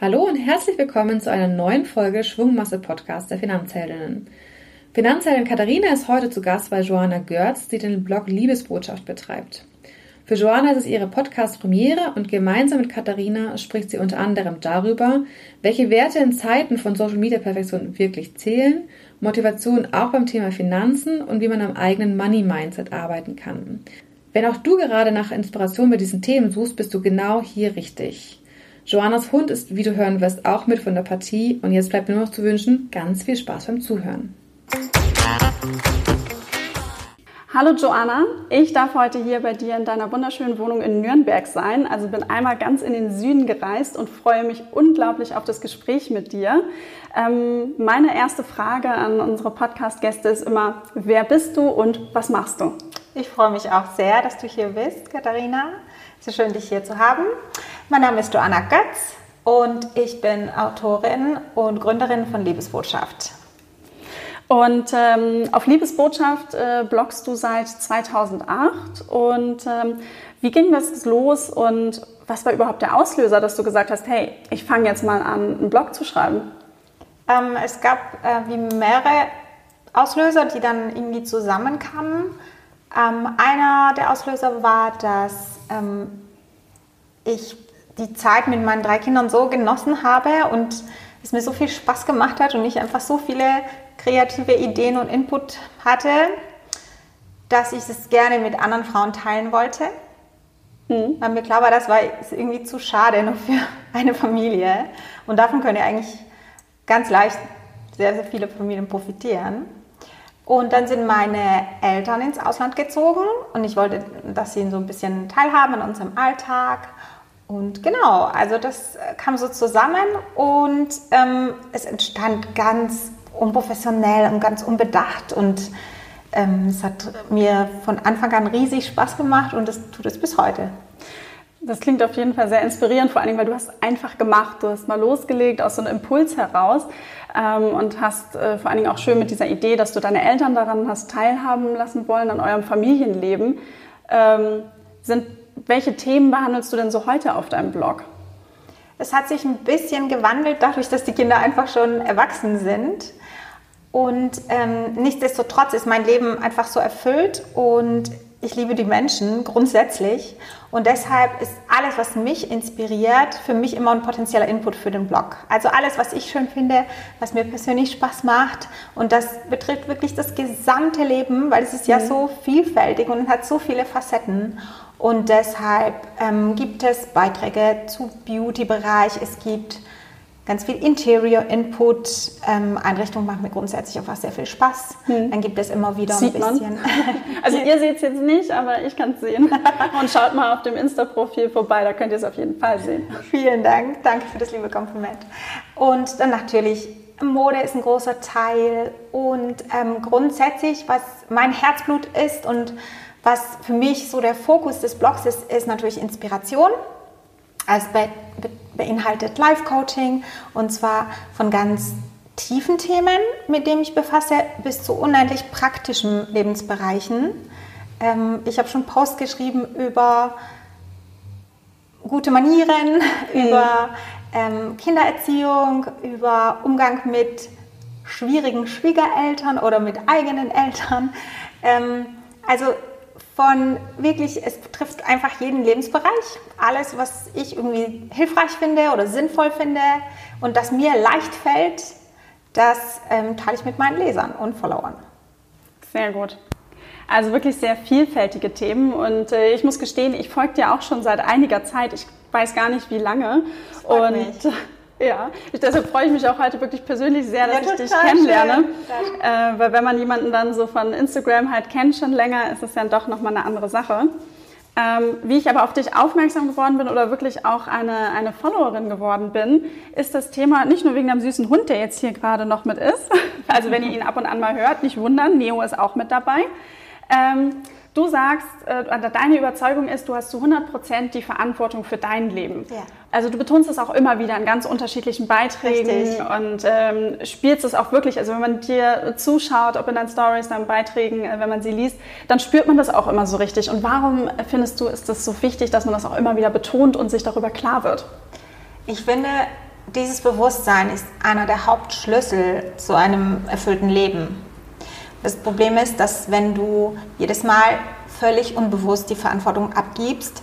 Hallo und herzlich willkommen zu einer neuen Folge Schwungmasse Podcast der Finanzheldinnen. Finanzheldin Katharina ist heute zu Gast bei Joanna Görz, die den Blog Liebesbotschaft betreibt. Für Joanna ist es ihre Podcast-Premiere und gemeinsam mit Katharina spricht sie unter anderem darüber, welche Werte in Zeiten von Social-Media-Perfektion wirklich zählen, Motivation auch beim Thema Finanzen und wie man am eigenen Money-Mindset arbeiten kann. Wenn auch du gerade nach Inspiration bei diesen Themen suchst, bist du genau hier richtig. Joannas Hund ist, wie du hören wirst, auch mit von der Partie und jetzt bleibt mir nur noch zu wünschen, ganz viel Spaß beim Zuhören. Hallo Joanna, ich darf heute hier bei dir in deiner wunderschönen Wohnung in Nürnberg sein. Also bin einmal ganz in den Süden gereist und freue mich unglaublich auf das Gespräch mit dir. Ähm, meine erste Frage an unsere Podcast-Gäste ist immer, wer bist du und was machst du? Ich freue mich auch sehr, dass du hier bist, Katharina. Es ist schön, dich hier zu haben. Mein Name ist Joanna Götz und ich bin Autorin und Gründerin von Liebesbotschaft. Und ähm, auf Liebesbotschaft äh, bloggst du seit 2008. Und ähm, wie ging das los und was war überhaupt der Auslöser, dass du gesagt hast, hey, ich fange jetzt mal an, einen Blog zu schreiben? Ähm, es gab äh, wie mehrere Auslöser, die dann irgendwie zusammenkamen. Ähm, einer der Auslöser war, dass ähm, ich die Zeit mit meinen drei Kindern so genossen habe und es mir so viel Spaß gemacht hat und ich einfach so viele kreative Ideen und Input hatte, dass ich es gerne mit anderen Frauen teilen wollte. Mhm. Weil mir klar war, das war irgendwie zu schade nur für eine Familie. Und davon können ja eigentlich ganz leicht sehr, sehr viele Familien profitieren. Und dann sind meine Eltern ins Ausland gezogen und ich wollte, dass sie so ein bisschen teilhaben an unserem Alltag. Und genau, also das äh, kam so zusammen und ähm, es entstand ganz unprofessionell und ganz unbedacht und ähm, es hat mir von Anfang an riesig Spaß gemacht und das tut es bis heute. Das klingt auf jeden Fall sehr inspirierend, vor allem, weil du hast einfach gemacht, du hast mal losgelegt aus so einem Impuls heraus ähm, und hast äh, vor allen Dingen auch schön mit dieser Idee, dass du deine Eltern daran hast teilhaben lassen wollen an eurem Familienleben, ähm, sind welche Themen behandelst du denn so heute auf deinem Blog? Es hat sich ein bisschen gewandelt, dadurch, dass die Kinder einfach schon erwachsen sind. Und ähm, nichtsdestotrotz ist mein Leben einfach so erfüllt und ich liebe die Menschen grundsätzlich. Und deshalb ist alles, was mich inspiriert, für mich immer ein potenzieller Input für den Blog. Also alles, was ich schön finde, was mir persönlich Spaß macht. Und das betrifft wirklich das gesamte Leben, weil es ist ja mhm. so vielfältig und hat so viele Facetten. Und deshalb ähm, gibt es Beiträge zu Beauty-Bereich. Es gibt ganz viel Interior-Input. Ähm, Einrichtung macht mir grundsätzlich auch sehr viel Spaß. Hm. Dann gibt es immer wieder Sieht ein bisschen. Man. Also ihr seht es jetzt nicht, aber ich kann es sehen. Und schaut mal auf dem Insta-Profil vorbei, da könnt ihr es auf jeden Fall sehen. Vielen Dank, danke für das liebe Kompliment. Und dann natürlich Mode ist ein großer Teil und ähm, grundsätzlich, was mein Herzblut ist und was für mich so der Fokus des Blogs ist, ist natürlich Inspiration. Be beinhaltet Life-Coaching und zwar von ganz tiefen Themen, mit denen ich befasse, bis zu unendlich praktischen Lebensbereichen. Ähm, ich habe schon Post geschrieben über gute Manieren, mhm. über ähm, Kindererziehung, über Umgang mit schwierigen Schwiegereltern oder mit eigenen Eltern. Ähm, also von wirklich, es betrifft einfach jeden Lebensbereich. Alles, was ich irgendwie hilfreich finde oder sinnvoll finde und das mir leicht fällt, das ähm, teile ich mit meinen Lesern und Followern. Sehr gut. Also wirklich sehr vielfältige Themen und äh, ich muss gestehen, ich folge dir auch schon seit einiger Zeit. Ich weiß gar nicht wie lange. und mich. Ja, ich, deshalb freue ich mich auch heute wirklich persönlich sehr, dass ja, ich dich kennenlerne. Äh, weil wenn man jemanden dann so von Instagram halt kennt schon länger, ist es ja doch nochmal eine andere Sache. Ähm, wie ich aber auf dich aufmerksam geworden bin oder wirklich auch eine, eine Followerin geworden bin, ist das Thema nicht nur wegen dem süßen Hund, der jetzt hier gerade noch mit ist. Also wenn ihr ihn ab und an mal hört, nicht wundern, Neo ist auch mit dabei. Ähm, Du sagst, äh, deine Überzeugung ist, du hast zu 100 Prozent die Verantwortung für dein Leben. Ja. Also du betonst es auch immer wieder in ganz unterschiedlichen Beiträgen Richtig. und ähm, spielst es auch wirklich. Also wenn man dir zuschaut, ob in deinen Stories, deinen Beiträgen, äh, wenn man sie liest, dann spürt man das auch immer so richtig. Und warum findest du, ist das so wichtig, dass man das auch immer wieder betont und sich darüber klar wird? Ich finde, dieses Bewusstsein ist einer der Hauptschlüssel zu einem erfüllten Leben. Das Problem ist, dass wenn du jedes Mal völlig unbewusst die Verantwortung abgibst,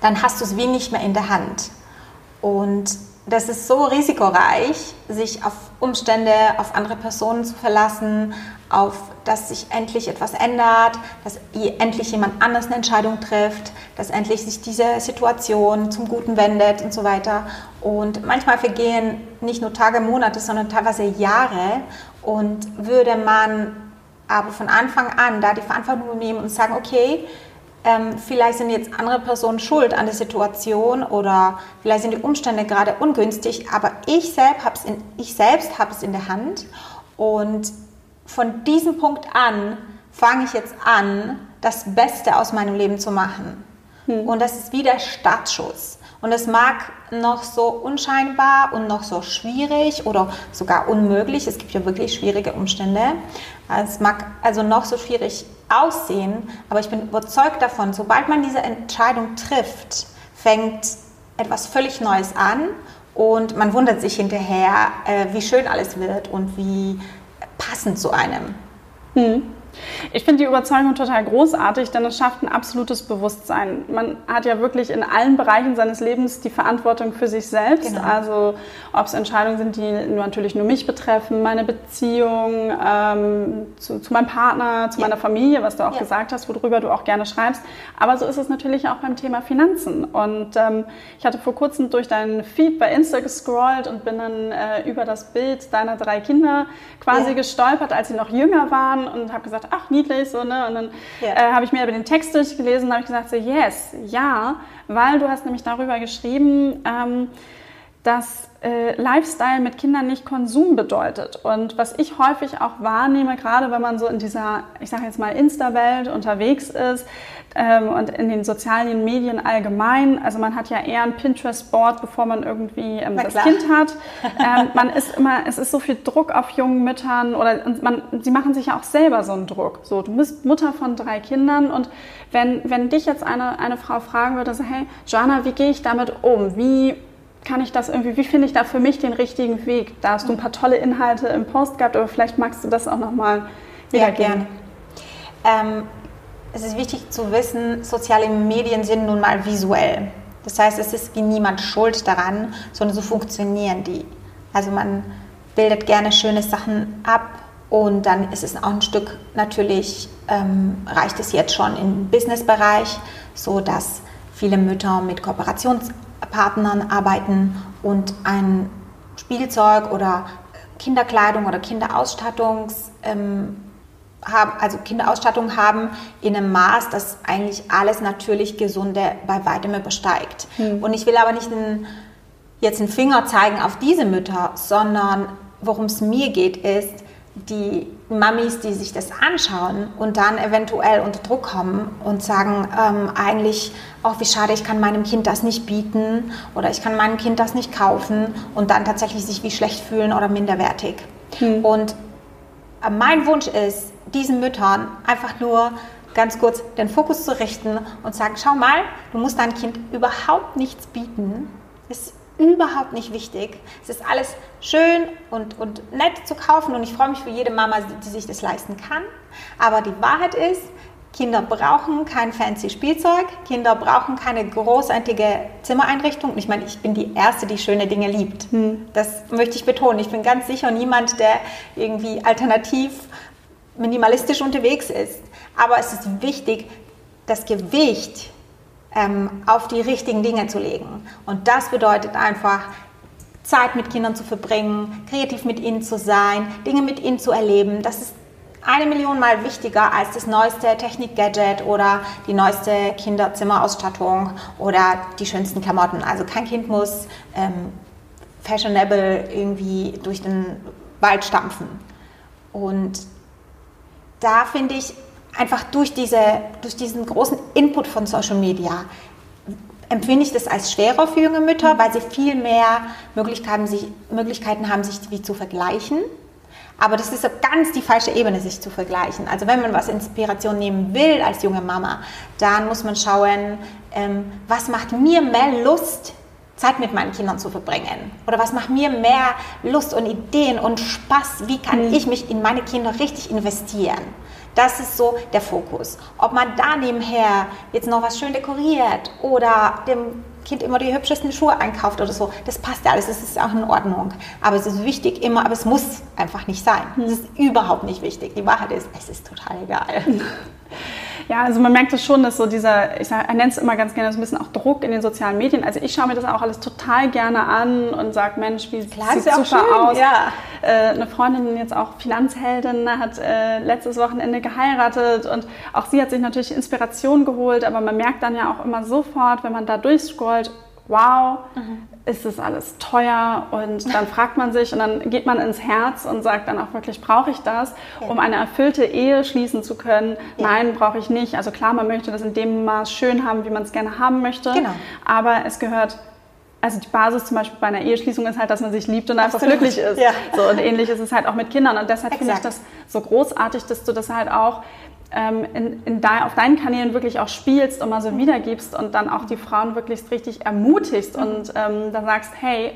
dann hast du es wie nicht mehr in der Hand. Und das ist so risikoreich, sich auf Umstände, auf andere Personen zu verlassen, auf dass sich endlich etwas ändert, dass endlich jemand anders eine Entscheidung trifft, dass endlich sich diese Situation zum Guten wendet und so weiter. Und manchmal vergehen nicht nur Tage, Monate, sondern teilweise Jahre. Und würde man aber von Anfang an da die Verantwortung nehmen und sagen, okay, ähm, vielleicht sind jetzt andere Personen schuld an der Situation oder vielleicht sind die Umstände gerade ungünstig, aber ich selbst habe es in, ich selbst habe es in der Hand und von diesem Punkt an fange ich jetzt an, das Beste aus meinem Leben zu machen. Hm. Und das ist wie der Startschuss. Und es mag noch so unscheinbar und noch so schwierig oder sogar unmöglich, es gibt ja wirklich schwierige Umstände, es mag also noch so schwierig aussehen, aber ich bin überzeugt davon, sobald man diese Entscheidung trifft, fängt etwas völlig Neues an und man wundert sich hinterher, äh, wie schön alles wird und wie passend zu einem. Hm. Ich finde die Überzeugung total großartig, denn es schafft ein absolutes Bewusstsein. Man hat ja wirklich in allen Bereichen seines Lebens die Verantwortung für sich selbst. Genau. Also ob es Entscheidungen sind, die natürlich nur mich betreffen, meine Beziehung ähm, zu, zu, meinem Partner, zu ja. meiner Familie, was du auch ja. gesagt hast, worüber du auch gerne schreibst. Aber so ist es natürlich auch beim Thema Finanzen. Und ähm, ich hatte vor kurzem durch deinen Feed bei Insta gescrollt und bin dann äh, über das Bild deiner drei Kinder quasi ja. gestolpert, als sie noch jünger waren und habe gesagt, ach niedlich, so, ne? Und dann ja. äh, habe ich mir aber den Text durchgelesen und habe ich gesagt, so, yes, ja, weil du hast nämlich darüber geschrieben, ähm, dass äh, Lifestyle mit Kindern nicht Konsum bedeutet. Und was ich häufig auch wahrnehme, gerade wenn man so in dieser, ich sage jetzt mal, Insta-Welt unterwegs ist ähm, und in den sozialen Medien allgemein, also man hat ja eher ein Pinterest-Board, bevor man irgendwie ähm, das Kind hat. Ähm, man ist immer, es ist so viel Druck auf jungen Müttern oder man, sie machen sich ja auch selber so einen Druck. So, du bist Mutter von drei Kindern und wenn, wenn dich jetzt eine, eine Frau fragen würde, so, hey, Joanna, wie gehe ich damit um? Wie kann ich das irgendwie, wie finde ich da für mich den richtigen Weg? Da hast du ein paar tolle Inhalte im Post gehabt, aber vielleicht magst du das auch nochmal wiedergeben. Ja, gerne. Ähm, es ist wichtig zu wissen, soziale Medien sind nun mal visuell. Das heißt, es ist wie niemand schuld daran, sondern so funktionieren die. Also man bildet gerne schöne Sachen ab und dann ist es auch ein Stück natürlich, ähm, reicht es jetzt schon im Businessbereich, so dass viele Mütter mit Kooperations Partnern arbeiten und ein Spielzeug oder Kinderkleidung oder Kinderausstattungs ähm, haben, also Kinderausstattung haben in einem Maß, das eigentlich alles natürlich Gesunde bei weitem übersteigt. Hm. Und ich will aber nicht einen, jetzt einen Finger zeigen auf diese Mütter, sondern worum es mir geht, ist, die Mamis, die sich das anschauen und dann eventuell unter Druck kommen und sagen, ähm, eigentlich, oh, wie schade, ich kann meinem Kind das nicht bieten oder ich kann meinem Kind das nicht kaufen und dann tatsächlich sich wie schlecht fühlen oder minderwertig. Hm. Und äh, mein Wunsch ist, diesen Müttern einfach nur ganz kurz den Fokus zu richten und sagen, schau mal, du musst deinem Kind überhaupt nichts bieten. Es überhaupt nicht wichtig. Es ist alles schön und, und nett zu kaufen und ich freue mich für jede Mama, die sich das leisten kann. Aber die Wahrheit ist, Kinder brauchen kein fancy Spielzeug, Kinder brauchen keine großartige Zimmereinrichtung. Ich meine, ich bin die Erste, die schöne Dinge liebt. Hm. Das möchte ich betonen. Ich bin ganz sicher niemand, der irgendwie alternativ minimalistisch unterwegs ist. Aber es ist wichtig, das Gewicht ähm, auf die richtigen Dinge zu legen. Und das bedeutet einfach, Zeit mit Kindern zu verbringen, kreativ mit ihnen zu sein, Dinge mit ihnen zu erleben. Das ist eine Million Mal wichtiger als das neueste Technik-Gadget oder die neueste Kinderzimmerausstattung oder die schönsten Klamotten. Also kein Kind muss ähm, fashionable irgendwie durch den Wald stampfen. Und da finde ich, einfach durch, diese, durch diesen großen Input von Social Media empfinde ich das als schwerer für junge Mütter, weil sie viel mehr Möglichkeiten, sich, Möglichkeiten haben, sich wie zu vergleichen. Aber das ist ganz die falsche Ebene, sich zu vergleichen. Also wenn man was Inspiration nehmen will als junge Mama, dann muss man schauen, ähm, was macht mir mehr Lust, Zeit mit meinen Kindern zu verbringen? Oder was macht mir mehr Lust und Ideen und Spaß? Wie kann mhm. ich mich in meine Kinder richtig investieren? Das ist so der Fokus. Ob man da nebenher jetzt noch was schön dekoriert oder dem Kind immer die hübschesten Schuhe einkauft oder so, das passt ja alles, das ist auch in Ordnung. Aber es ist wichtig immer, aber es muss einfach nicht sein. Es ist überhaupt nicht wichtig. Die Wahrheit ist, es ist total egal. Ja, also man merkt es schon, dass so dieser, ich sag, nennt es immer ganz gerne so ein bisschen auch Druck in den sozialen Medien. Also ich schaue mir das auch alles total gerne an und sage, Mensch, wie Klar, sieht super schön, aus. Ja. Äh, eine Freundin, jetzt auch Finanzheldin, hat äh, letztes Wochenende geheiratet und auch sie hat sich natürlich Inspiration geholt, aber man merkt dann ja auch immer sofort, wenn man da durchscrollt, wow, mhm. Ist das alles teuer? Und dann fragt man sich und dann geht man ins Herz und sagt dann auch wirklich, brauche ich das, ja. um eine erfüllte Ehe schließen zu können? Ja. Nein, brauche ich nicht. Also klar, man möchte das in dem Maß schön haben, wie man es gerne haben möchte. Genau. Aber es gehört also die Basis zum Beispiel bei einer Eheschließung ist halt, dass man sich liebt und einfach Absolut. glücklich ist. Ja. So, und ähnlich ist es halt auch mit Kindern. Und deshalb finde ich das so großartig, dass du das halt auch in, in de, auf deinen Kanälen wirklich auch spielst und mal so wiedergibst und dann auch die Frauen wirklich richtig ermutigst mhm. und ähm, dann sagst, hey,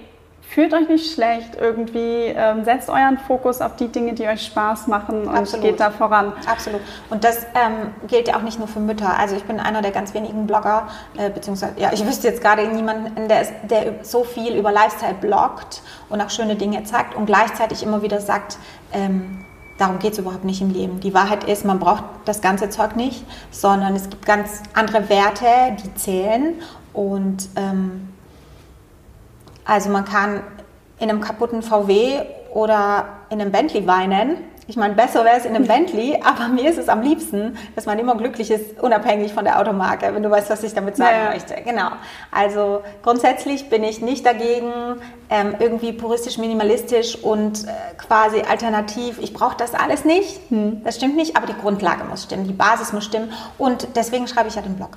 fühlt euch nicht schlecht irgendwie, ähm, setzt euren Fokus auf die Dinge, die euch Spaß machen und Absolut. geht da voran. Absolut. Und das ähm, gilt ja auch nicht nur für Mütter. Also ich bin einer der ganz wenigen Blogger, äh, beziehungsweise, ja, ich wüsste jetzt gerade niemanden, der, der so viel über Lifestyle bloggt und auch schöne Dinge zeigt und gleichzeitig immer wieder sagt, ähm, Darum geht es überhaupt nicht im Leben. Die Wahrheit ist, man braucht das ganze Zeug nicht, sondern es gibt ganz andere Werte, die zählen. Und ähm, also man kann in einem kaputten VW oder in einem Bentley weinen ich meine, besser wäre es in einem Bentley, aber mir ist es am liebsten, dass man immer glücklich ist, unabhängig von der Automarke, wenn du weißt, was ich damit sagen ja. möchte. Genau. Also grundsätzlich bin ich nicht dagegen, ähm, irgendwie puristisch, minimalistisch und äh, quasi alternativ. Ich brauche das alles nicht. Hm. Das stimmt nicht, aber die Grundlage muss stimmen, die Basis muss stimmen. Und deswegen schreibe ich ja den Blog.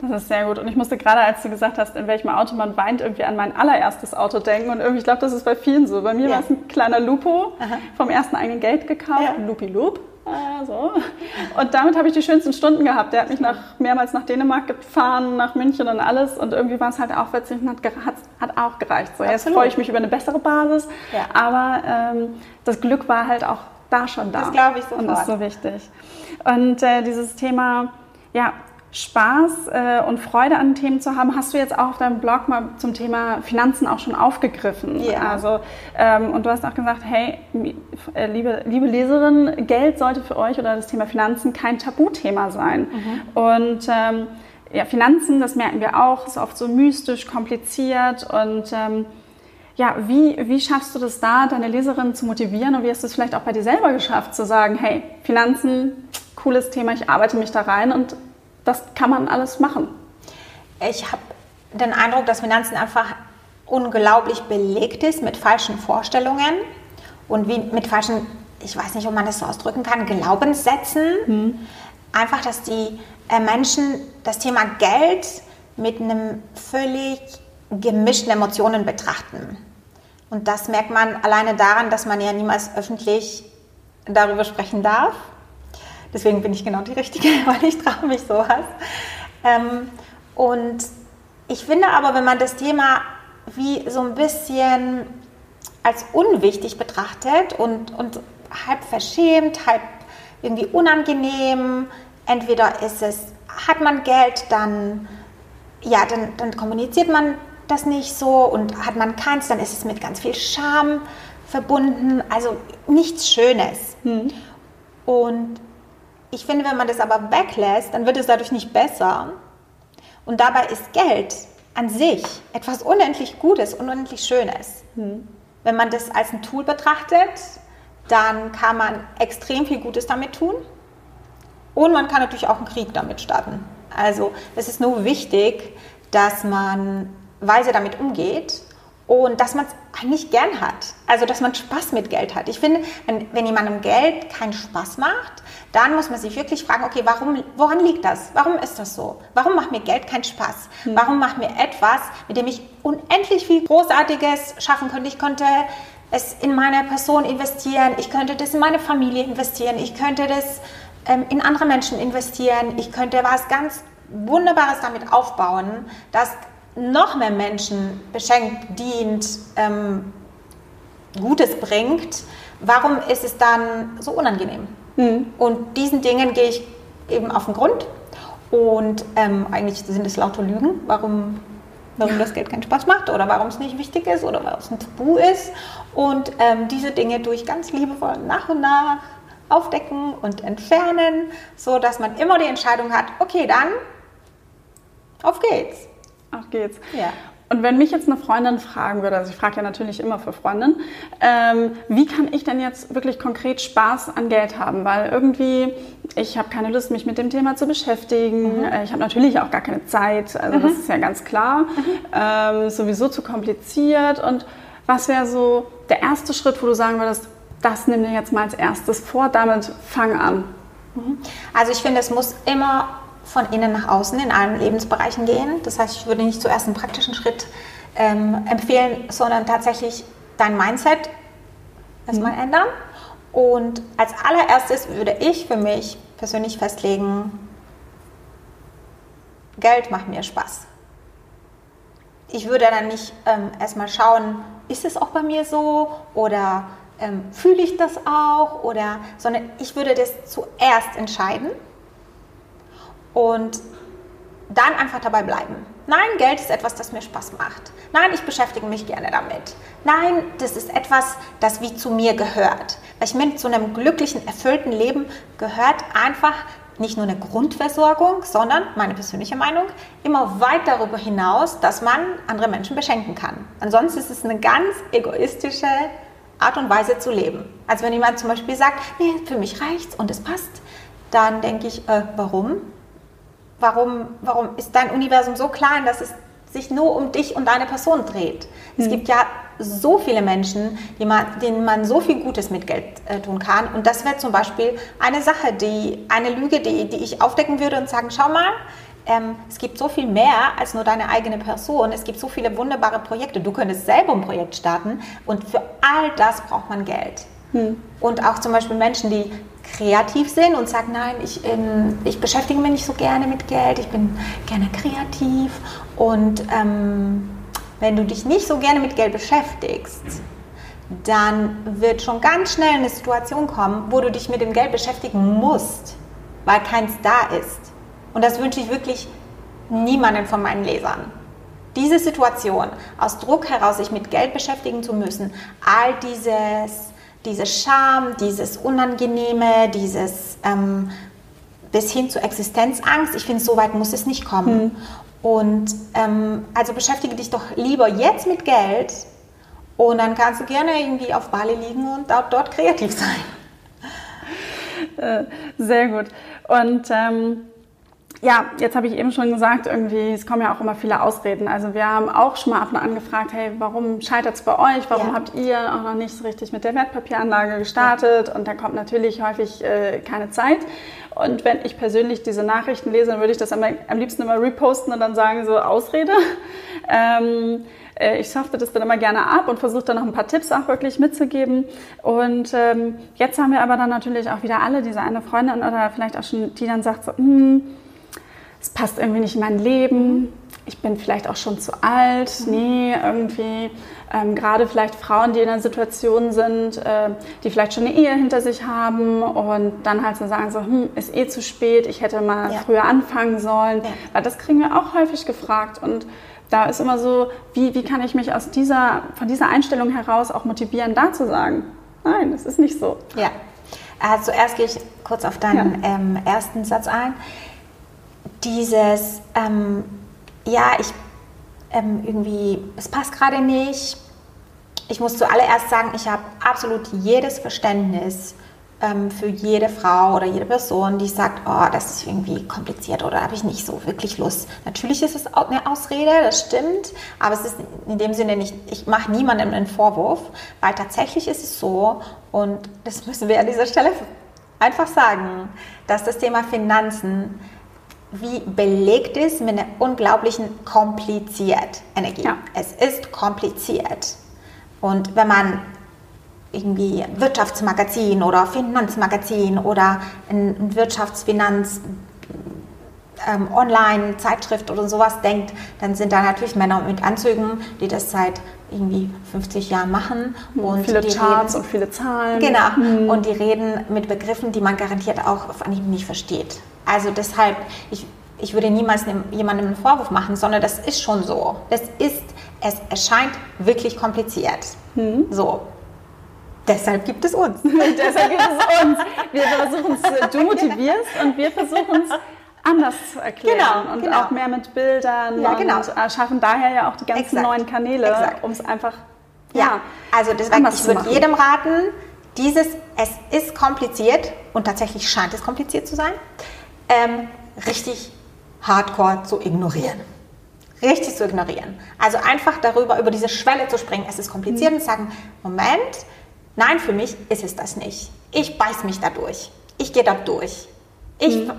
Das ist sehr gut. Und ich musste gerade, als du gesagt hast, in welchem Auto man weint, irgendwie an mein allererstes Auto denken. Und irgendwie, ich glaube, das ist bei vielen so. Bei mir ja. war es ein kleiner Lupo, Aha. vom ersten eigenen Geld gekauft, ja. Lupi Loop. Also. Und damit habe ich die schönsten Stunden gehabt. Der hat mich nach, mehrmals nach Dänemark gefahren, nach München und alles. Und irgendwie war es halt auch witzig und hat, hat, hat auch gereicht. So, jetzt freue ich mich über eine bessere Basis. Ja. Aber ähm, das Glück war halt auch da schon da. Das glaube ich sofort. Und das ist so wichtig. Und äh, dieses Thema, ja, Spaß äh, und Freude an Themen zu haben, hast du jetzt auch auf deinem Blog mal zum Thema Finanzen auch schon aufgegriffen. Ja. Also, ähm, und du hast auch gesagt, hey, äh, liebe, liebe Leserin, Geld sollte für euch oder das Thema Finanzen kein Tabuthema sein. Mhm. Und ähm, ja, Finanzen, das merken wir auch, ist oft so mystisch, kompliziert und ähm, ja, wie, wie schaffst du das da, deine Leserin zu motivieren und wie hast du es vielleicht auch bei dir selber geschafft, zu sagen, hey, Finanzen, cooles Thema, ich arbeite mich da rein und das kann man alles machen. Ich habe den Eindruck, dass Finanzen einfach unglaublich belegt ist mit falschen Vorstellungen und wie mit falschen, ich weiß nicht, ob man das so ausdrücken kann, Glaubenssätzen. Hm. Einfach, dass die äh, Menschen das Thema Geld mit einem völlig gemischten Emotionen betrachten. Und das merkt man alleine daran, dass man ja niemals öffentlich darüber sprechen darf. Deswegen bin ich genau die Richtige, weil ich traue mich sowas. Ähm, und ich finde aber, wenn man das Thema wie so ein bisschen als unwichtig betrachtet und, und halb verschämt, halb irgendwie unangenehm, entweder ist es, hat man Geld, dann, ja, dann, dann kommuniziert man das nicht so und hat man keins, dann ist es mit ganz viel Scham verbunden, also nichts Schönes. Hm. Und ich finde, wenn man das aber weglässt, dann wird es dadurch nicht besser. Und dabei ist Geld an sich etwas unendlich Gutes, unendlich Schönes. Hm. Wenn man das als ein Tool betrachtet, dann kann man extrem viel Gutes damit tun. Und man kann natürlich auch einen Krieg damit starten. Also es ist nur wichtig, dass man weise damit umgeht und dass man es eigentlich gern hat. Also, dass man Spaß mit Geld hat. Ich finde, wenn, wenn jemandem Geld keinen Spaß macht, dann muss man sich wirklich fragen, okay, warum, woran liegt das? Warum ist das so? Warum macht mir Geld keinen Spaß? Hm. Warum macht mir etwas, mit dem ich unendlich viel Großartiges schaffen könnte? Ich könnte es in meine Person investieren, ich könnte das in meine Familie investieren, ich könnte das ähm, in andere Menschen investieren, ich könnte was ganz Wunderbares damit aufbauen, das noch mehr Menschen beschenkt, dient, ähm, Gutes bringt, warum ist es dann so unangenehm? Mhm. Und diesen Dingen gehe ich eben auf den Grund. Und ähm, eigentlich sind es lauter Lügen, warum, warum das Geld keinen Spaß macht oder warum es nicht wichtig ist oder warum es ein Tabu ist. Und ähm, diese Dinge durch ganz liebevoll nach und nach aufdecken und entfernen, so dass man immer die Entscheidung hat, okay, dann auf geht's. Geht's. Ja. Und wenn mich jetzt eine Freundin fragen würde, also ich frage ja natürlich immer für Freundinnen, ähm, wie kann ich denn jetzt wirklich konkret Spaß an Geld haben? Weil irgendwie, ich habe keine Lust, mich mit dem Thema zu beschäftigen. Mhm. Ich habe natürlich auch gar keine Zeit, also mhm. das ist ja ganz klar. Mhm. Ähm, sowieso zu kompliziert. Und was wäre so der erste Schritt, wo du sagen würdest, das nimm dir jetzt mal als erstes vor, damit fang an? Mhm. Also ich finde, es muss immer von innen nach außen in allen Lebensbereichen gehen. Das heißt, ich würde nicht zuerst einen praktischen Schritt ähm, empfehlen, sondern tatsächlich dein Mindset erstmal mhm. ändern. Und als allererstes würde ich für mich persönlich festlegen, Geld macht mir Spaß. Ich würde dann nicht ähm, erstmal schauen, ist es auch bei mir so oder ähm, fühle ich das auch oder, sondern ich würde das zuerst entscheiden und dann einfach dabei bleiben. Nein, Geld ist etwas, das mir Spaß macht. Nein, ich beschäftige mich gerne damit. Nein, das ist etwas, das wie zu mir gehört. Weil ich meine, zu einem glücklichen, erfüllten Leben gehört einfach nicht nur eine Grundversorgung, sondern, meine persönliche Meinung, immer weit darüber hinaus, dass man andere Menschen beschenken kann. Ansonsten ist es eine ganz egoistische Art und Weise zu leben. Also wenn jemand zum Beispiel sagt, nee, für mich reicht's und es passt, dann denke ich, äh, warum? Warum, warum ist dein Universum so klein, dass es sich nur um dich und deine Person dreht? Es mhm. gibt ja so viele Menschen, man, denen man so viel Gutes mit Geld äh, tun kann. Und das wäre zum Beispiel eine Sache, die, eine Lüge, die, die ich aufdecken würde und sagen, schau mal, ähm, es gibt so viel mehr als nur deine eigene Person. Es gibt so viele wunderbare Projekte. Du könntest selber ein Projekt starten und für all das braucht man Geld. Hm. Und auch zum Beispiel Menschen, die kreativ sind und sagen, nein, ich, ähm, ich beschäftige mich nicht so gerne mit Geld, ich bin gerne kreativ. Und ähm, wenn du dich nicht so gerne mit Geld beschäftigst, dann wird schon ganz schnell eine Situation kommen, wo du dich mit dem Geld beschäftigen musst, weil keins da ist. Und das wünsche ich wirklich niemanden von meinen Lesern. Diese Situation, aus Druck heraus sich mit Geld beschäftigen zu müssen, all dieses diese Scham, dieses Unangenehme, dieses ähm, bis hin zu Existenzangst. Ich finde, so weit muss es nicht kommen. Mhm. Und ähm, also beschäftige dich doch lieber jetzt mit Geld und dann kannst du gerne irgendwie auf Bali liegen und dort, dort kreativ sein. Äh, sehr gut. Und ähm ja, jetzt habe ich eben schon gesagt, irgendwie, es kommen ja auch immer viele Ausreden. Also wir haben auch schon mal ab und an gefragt, hey, warum scheitert es bei euch? Warum ja. habt ihr auch noch nicht so richtig mit der Wertpapieranlage gestartet? Ja. Und da kommt natürlich häufig äh, keine Zeit. Und wenn ich persönlich diese Nachrichten lese, dann würde ich das am, am liebsten immer reposten und dann sagen, so Ausrede. Ähm, äh, ich softe das dann immer gerne ab und versuche dann noch ein paar Tipps auch wirklich mitzugeben. Und ähm, jetzt haben wir aber dann natürlich auch wieder alle diese eine Freundin oder vielleicht auch schon, die dann sagt so, hm, es passt irgendwie nicht in mein Leben, ich bin vielleicht auch schon zu alt, nee, irgendwie, ähm, gerade vielleicht Frauen, die in einer Situation sind, äh, die vielleicht schon eine Ehe hinter sich haben und dann halt so sagen, so, hm, ist eh zu spät, ich hätte mal ja. früher anfangen sollen, ja. weil das kriegen wir auch häufig gefragt und da ist immer so, wie, wie kann ich mich aus dieser, von dieser Einstellung heraus auch motivieren, da zu sagen, nein, das ist nicht so. Ja, also zuerst gehe ich kurz auf deinen ja. ähm, ersten Satz ein dieses, ähm, ja, ich ähm, irgendwie, es passt gerade nicht. Ich muss zuallererst sagen, ich habe absolut jedes Verständnis ähm, für jede Frau oder jede Person, die sagt, oh, das ist irgendwie kompliziert oder habe ich nicht so wirklich Lust. Natürlich ist es eine Ausrede, das stimmt, aber es ist in dem Sinne nicht, ich mache niemandem einen Vorwurf, weil tatsächlich ist es so und das müssen wir an dieser Stelle einfach sagen, dass das Thema Finanzen wie belegt ist mit einer unglaublichen kompliziert Energie. Ja. Es ist kompliziert. Und wenn man irgendwie Wirtschaftsmagazin oder Finanzmagazin oder ein Wirtschaftsfinanz ähm, Online-Zeitschrift oder sowas denkt, dann sind da natürlich Männer mit Anzügen, die das seit irgendwie 50 Jahren machen. Und viele Charts reden, und viele Zahlen. Genau. Mhm. Und die reden mit Begriffen, die man garantiert auch auf Anhieb nicht versteht. Also deshalb, ich, ich würde niemals jemandem einen Vorwurf machen, sondern das ist schon so. Das ist, es erscheint wirklich kompliziert. Mhm. So. Deshalb gibt es uns. Deshalb gibt es uns. Wir versuchen es, du motivierst und wir versuchen es anders zu erklären genau, und genau. auch mehr mit Bildern ja, genau. und äh, schaffen daher ja auch die ganzen Exakt. neuen Kanäle, um es einfach ja, ja also deswegen ich würde jedem raten, dieses es ist kompliziert und tatsächlich scheint es kompliziert zu sein, ähm, richtig hardcore zu ignorieren. Richtig zu ignorieren. Also einfach darüber, über diese Schwelle zu springen, es ist kompliziert mhm. und sagen, Moment, nein, für mich ist es das nicht. Ich beiß mich da durch. Ich gehe da durch. Ich mhm.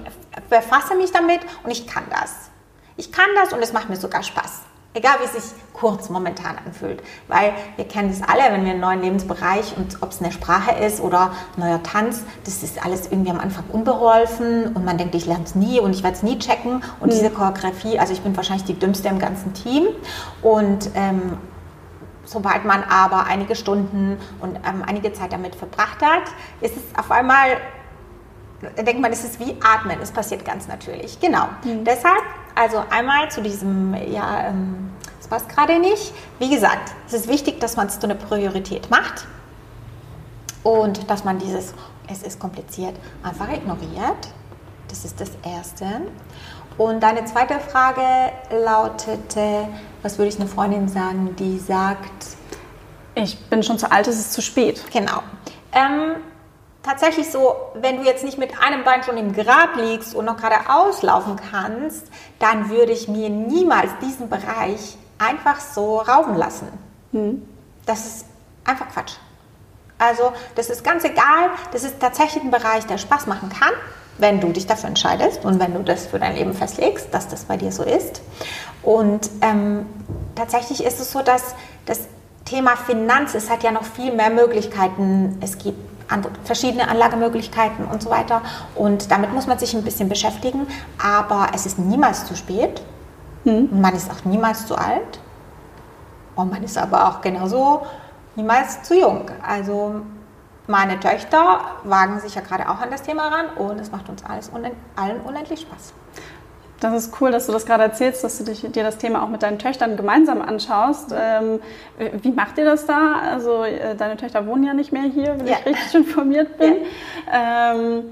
befasse mich damit und ich kann das. Ich kann das und es macht mir sogar Spaß. Egal wie es sich kurz momentan anfühlt. Weil wir kennen das alle, wenn wir einen neuen Lebensbereich und ob es eine Sprache ist oder neuer Tanz, das ist alles irgendwie am Anfang unbeholfen und man denkt, ich lerne es nie und ich werde es nie checken. Und mhm. diese Choreografie, also ich bin wahrscheinlich die dümmste im ganzen Team. Und ähm, sobald man aber einige Stunden und ähm, einige Zeit damit verbracht hat, ist es auf einmal denkt man, es ist wie Atmen, es passiert ganz natürlich. Genau. Mhm. Deshalb, also einmal zu diesem, ja, ähm, es passt gerade nicht. Wie gesagt, es ist wichtig, dass man es zu einer Priorität macht und dass man dieses, es ist kompliziert, einfach ignoriert. Das ist das Erste. Und deine zweite Frage lautete, was würde ich einer Freundin sagen, die sagt, ich bin schon zu alt, es ist zu spät. Genau. Ähm, tatsächlich so, wenn du jetzt nicht mit einem Bein schon im Grab liegst und noch gerade auslaufen kannst, dann würde ich mir niemals diesen Bereich einfach so rauben lassen. Hm. Das ist einfach Quatsch. Also das ist ganz egal, das ist tatsächlich ein Bereich, der Spaß machen kann, wenn du dich dafür entscheidest und wenn du das für dein Leben festlegst, dass das bei dir so ist. Und ähm, tatsächlich ist es so, dass das Thema Finanz, es hat ja noch viel mehr Möglichkeiten. Es gibt verschiedene Anlagemöglichkeiten und so weiter. Und damit muss man sich ein bisschen beschäftigen. Aber es ist niemals zu spät. Hm. Man ist auch niemals zu alt. Und man ist aber auch genauso niemals zu jung. Also meine Töchter wagen sich ja gerade auch an das Thema ran und es macht uns alles allen unendlich Spaß. Das ist cool, dass du das gerade erzählst, dass du dich, dir das Thema auch mit deinen Töchtern gemeinsam anschaust. Ähm, wie macht ihr das da? Also äh, deine Töchter wohnen ja nicht mehr hier, wenn ja. ich richtig informiert bin. Ja. Ähm,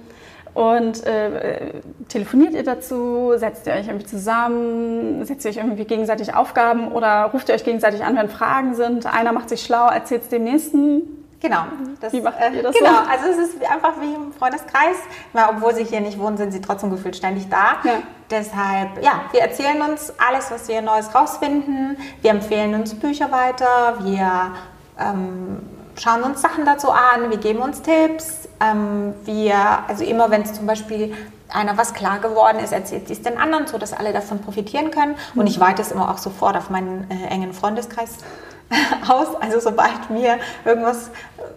und äh, telefoniert ihr dazu? Setzt ihr euch irgendwie zusammen? Setzt ihr euch irgendwie gegenseitig Aufgaben oder ruft ihr euch gegenseitig an, wenn Fragen sind? Einer macht sich schlau, erzählt es dem nächsten. Genau. Das, wie macht ihr äh, das Genau, so? also es ist einfach wie im Freundeskreis. Weil, obwohl sie hier nicht wohnen, sind sie trotzdem gefühlt ständig da. Ja. Deshalb, ja, wir erzählen uns alles, was wir Neues rausfinden. Wir empfehlen uns Bücher weiter. Wir ähm, schauen uns Sachen dazu an. Wir geben uns Tipps. Ähm, wir, also immer wenn es zum Beispiel einer was klar geworden ist, erzählt sie es den anderen, sodass alle davon profitieren können. Und ich weite es immer auch sofort auf meinen äh, engen Freundeskreis aus. Also sobald mir irgendwas,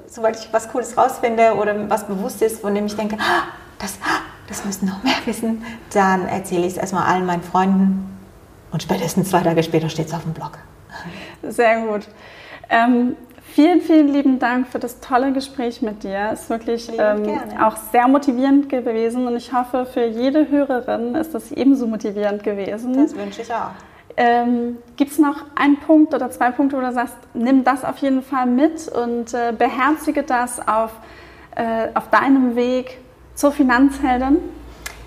sobald ich was Cooles rausfinde oder was bewusst ist, von dem ich denke, ah, das, das müssen noch mehr wissen, dann erzähle ich es erstmal allen meinen Freunden und spätestens zwei Tage später steht es auf dem Blog. Sehr gut. Ähm, vielen, vielen lieben Dank für das tolle Gespräch mit dir. Es ist wirklich ähm, auch sehr motivierend gewesen und ich hoffe, für jede Hörerin ist das ebenso motivierend gewesen. Das wünsche ich auch. Ähm, Gibt es noch einen Punkt oder zwei Punkte, wo du sagst, nimm das auf jeden Fall mit und äh, beherzige das auf, äh, auf deinem Weg zur Finanzheldin?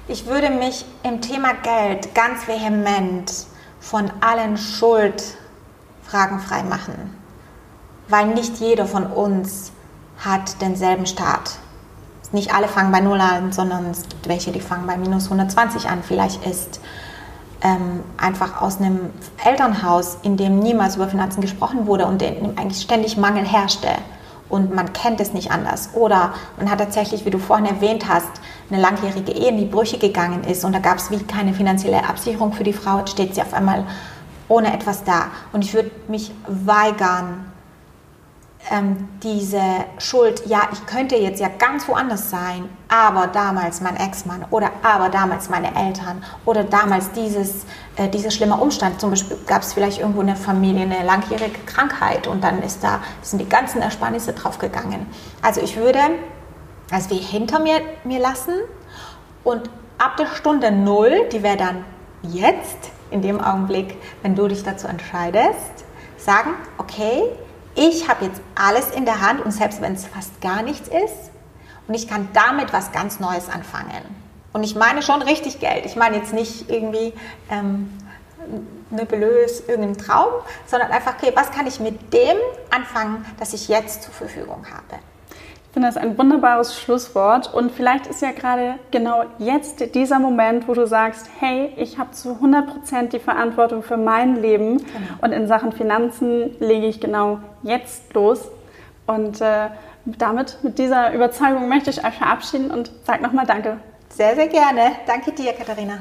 Ich würde mich im Thema Geld ganz vehement von allen Schuldfragen frei machen, weil nicht jeder von uns hat denselben Start. nicht alle fangen bei Null an, sondern es gibt welche, die fangen bei minus 120 an. Vielleicht ist ähm, einfach aus einem Elternhaus, in dem niemals über Finanzen gesprochen wurde und in dem eigentlich ständig Mangel herrschte und man kennt es nicht anders. Oder man hat tatsächlich, wie du vorhin erwähnt hast, eine langjährige Ehe in die Brüche gegangen ist und da gab es wie keine finanzielle Absicherung für die Frau, steht sie auf einmal ohne etwas da. Und ich würde mich weigern, ähm, diese Schuld, ja, ich könnte jetzt ja ganz woanders sein, aber damals mein Ex-Mann oder aber damals meine Eltern oder damals dieses, äh, dieser schlimme Umstand, zum Beispiel gab es vielleicht irgendwo in der Familie eine langjährige Krankheit und dann ist da, sind die ganzen Ersparnisse draufgegangen. Also ich würde also wie hinter mir, mir lassen und ab der Stunde Null, die wäre dann jetzt, in dem Augenblick, wenn du dich dazu entscheidest, sagen, okay, ich habe jetzt alles in der Hand und selbst wenn es fast gar nichts ist und ich kann damit was ganz Neues anfangen. Und ich meine schon richtig Geld. Ich meine jetzt nicht irgendwie ähm, nebulös irgendeinen Traum, sondern einfach, okay, was kann ich mit dem anfangen, das ich jetzt zur Verfügung habe. Ich finde das ein wunderbares Schlusswort und vielleicht ist ja gerade genau jetzt dieser Moment, wo du sagst, hey, ich habe zu 100% die Verantwortung für mein Leben genau. und in Sachen Finanzen lege ich genau jetzt los. Und äh, damit, mit dieser Überzeugung möchte ich euch verabschieden und sage nochmal Danke. Sehr, sehr gerne. Danke dir, Katharina.